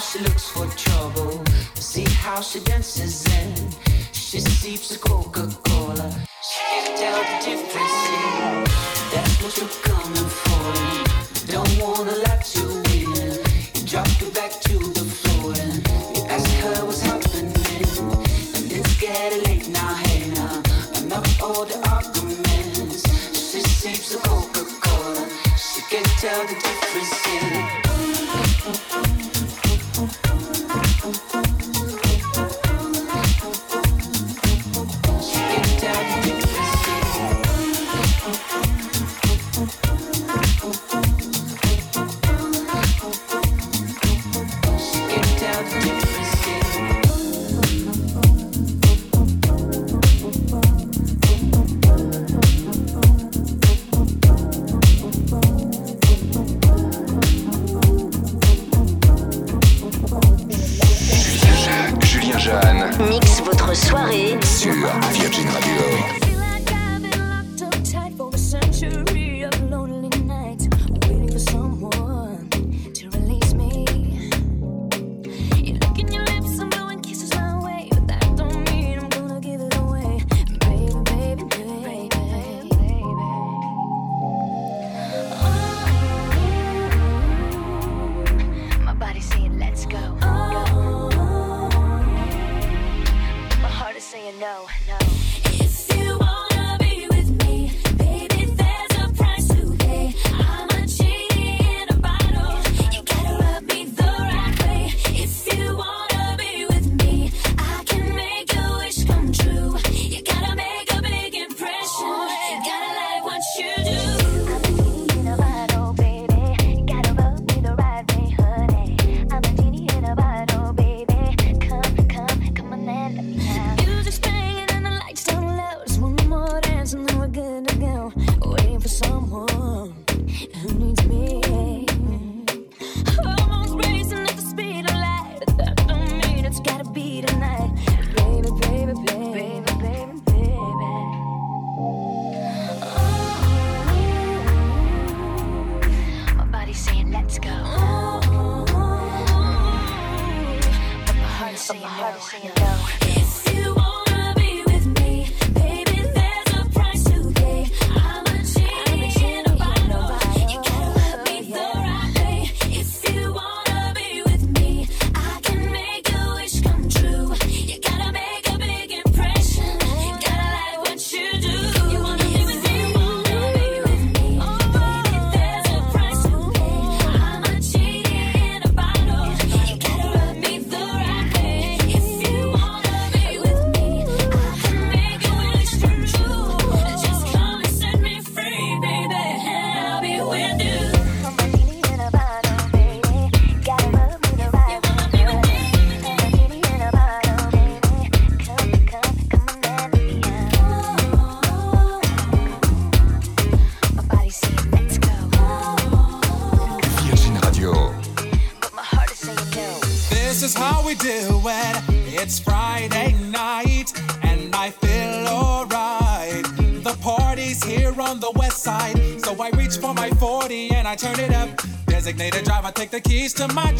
she looks for trouble. See how she dances in. She sips a Coca Cola. She can tell the difference. That's what you're coming for. Don't wanna let you.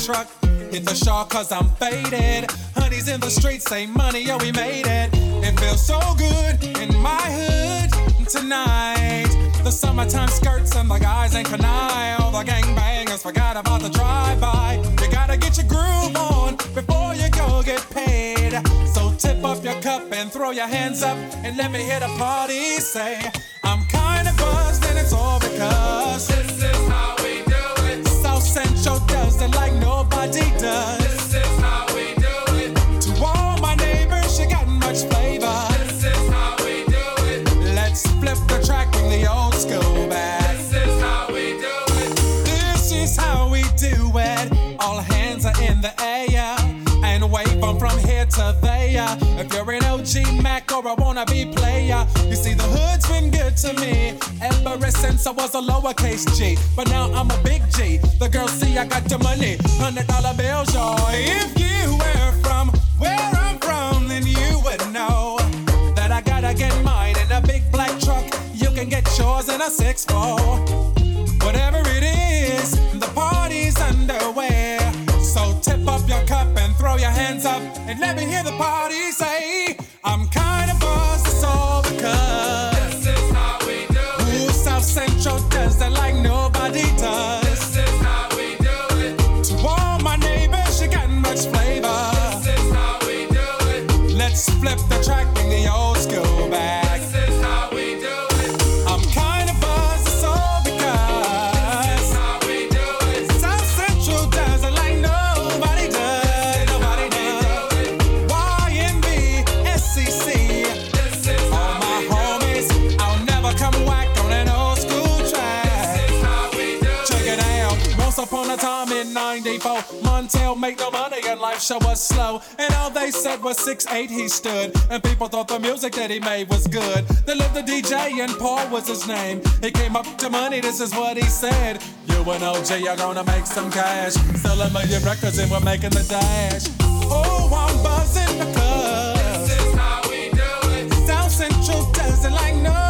truck. Hit the shawl cause I'm faded. Honey's in the streets, say Monty, yo, we made it. It feels so good in my hood tonight. The summertime skirts and the guys ain't canine. All the gangbangers forgot about the drive-by. You gotta get your groove on before you go get paid. So tip up your cup and throw your hands up and let me hit a party. Say, I'm kinda buzzed and it's all because and like nobody does. This is how we do it. To all my neighbors, she got much flavor. This is how we do it. Let's flip the track, bring the old school back. This is how we do it. This is how we do it. All hands are in the air and from here to there. If you're in OG Mac or a wannabe player. You see, the hood's been good to me ever since I was a lowercase G. But now I'm a big G. The girls see I got the money, hundred dollar bills, y'all. If you were from where I'm from, then you would know that I gotta get mine in a big black truck. You can get yours in a six four. Whatever it is, the party's underway. So tip up your cup and throw your hands up and let me hear the party say, 94, Montell made no money and life show was slow. And all they said was 6'8 he stood. And people thought the music that he made was good. They lived the DJ and Paul was his name. He came up to Monty, this is what he said. You and OG are gonna make some cash. Sell a million records and we're making the dash. Oh, I'm buzzing because this is how we do it. South Central does it like nobody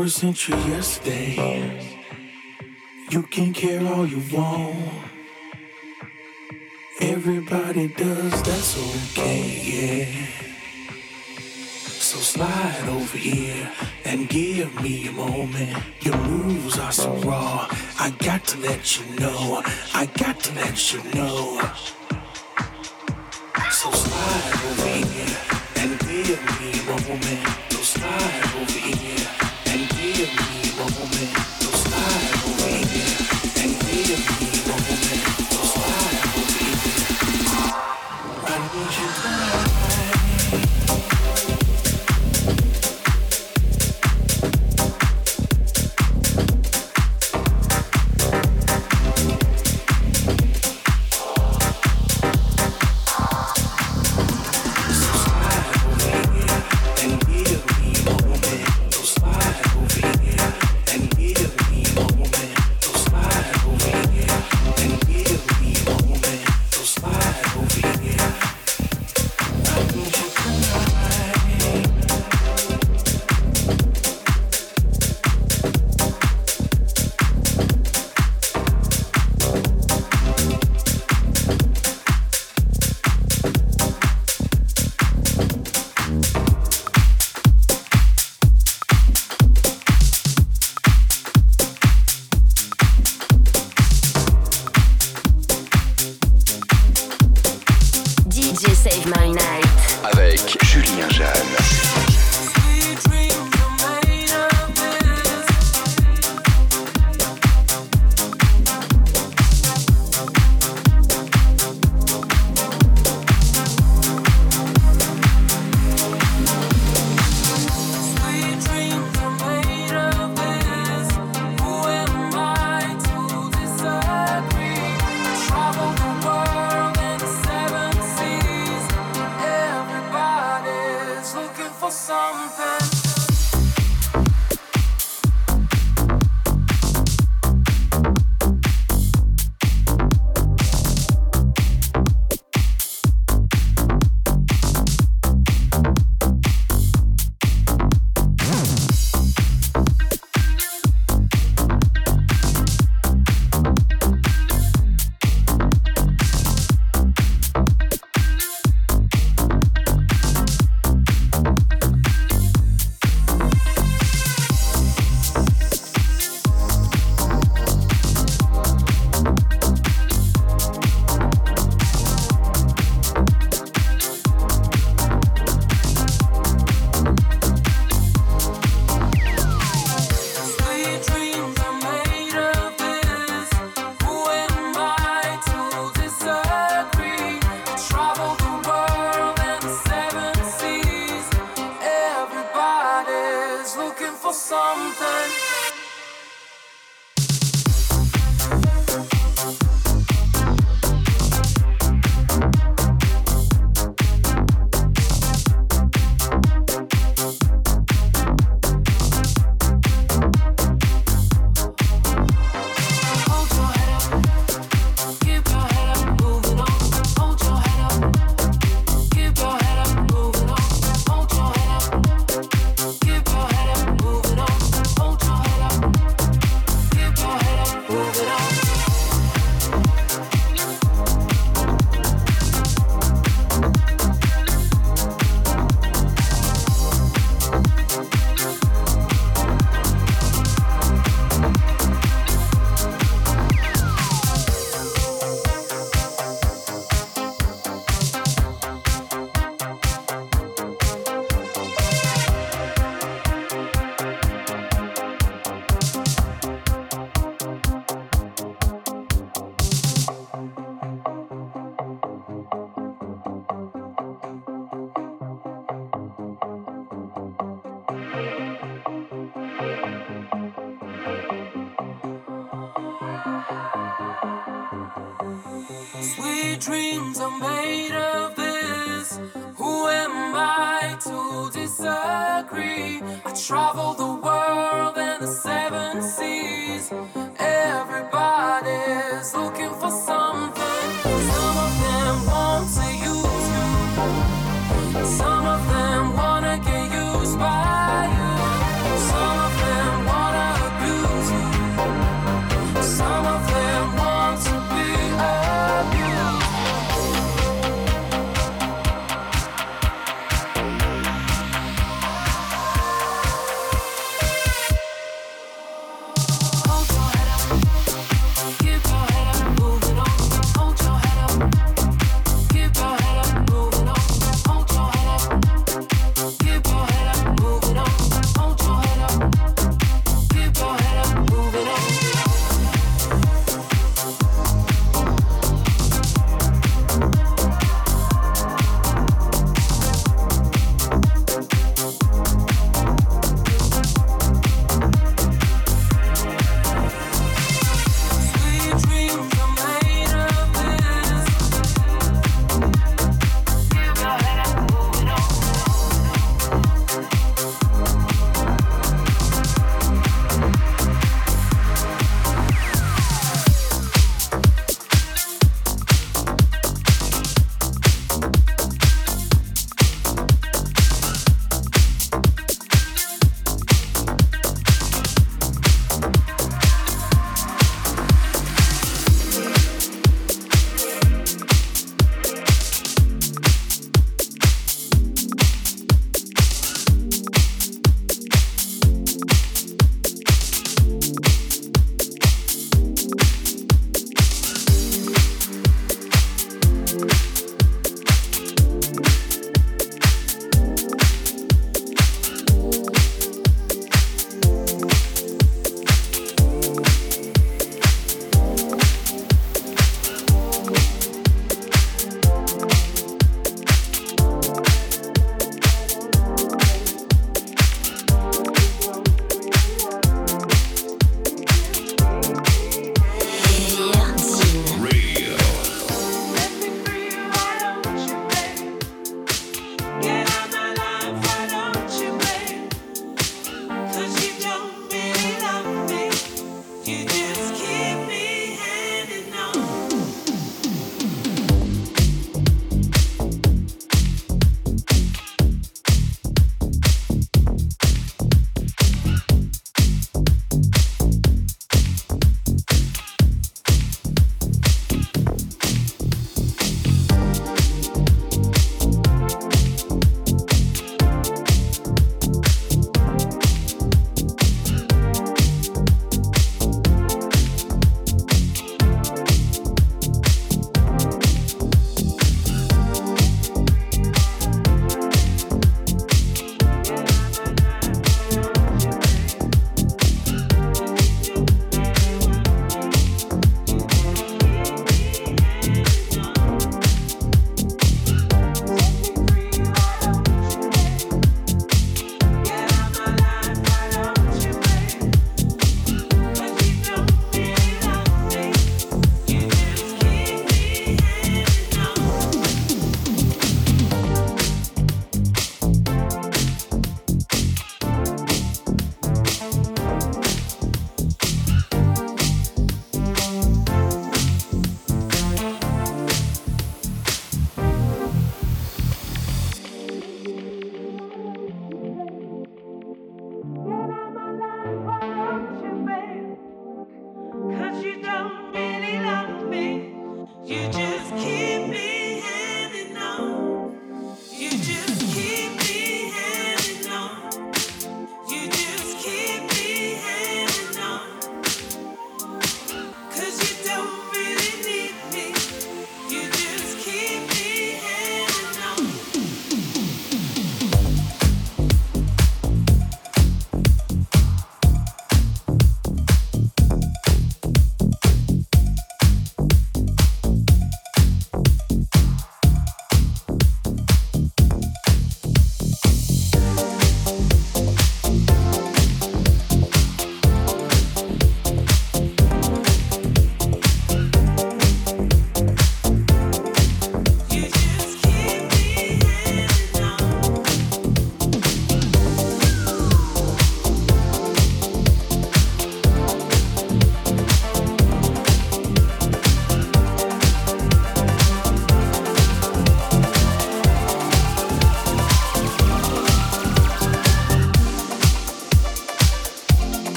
21st you yesterday. You can care all you want. Everybody does, that's okay, yeah. So slide over here and give me a moment. Your moves are so raw. I got to let you know. I got to let you know. So slide over here and give me a moment. So slide over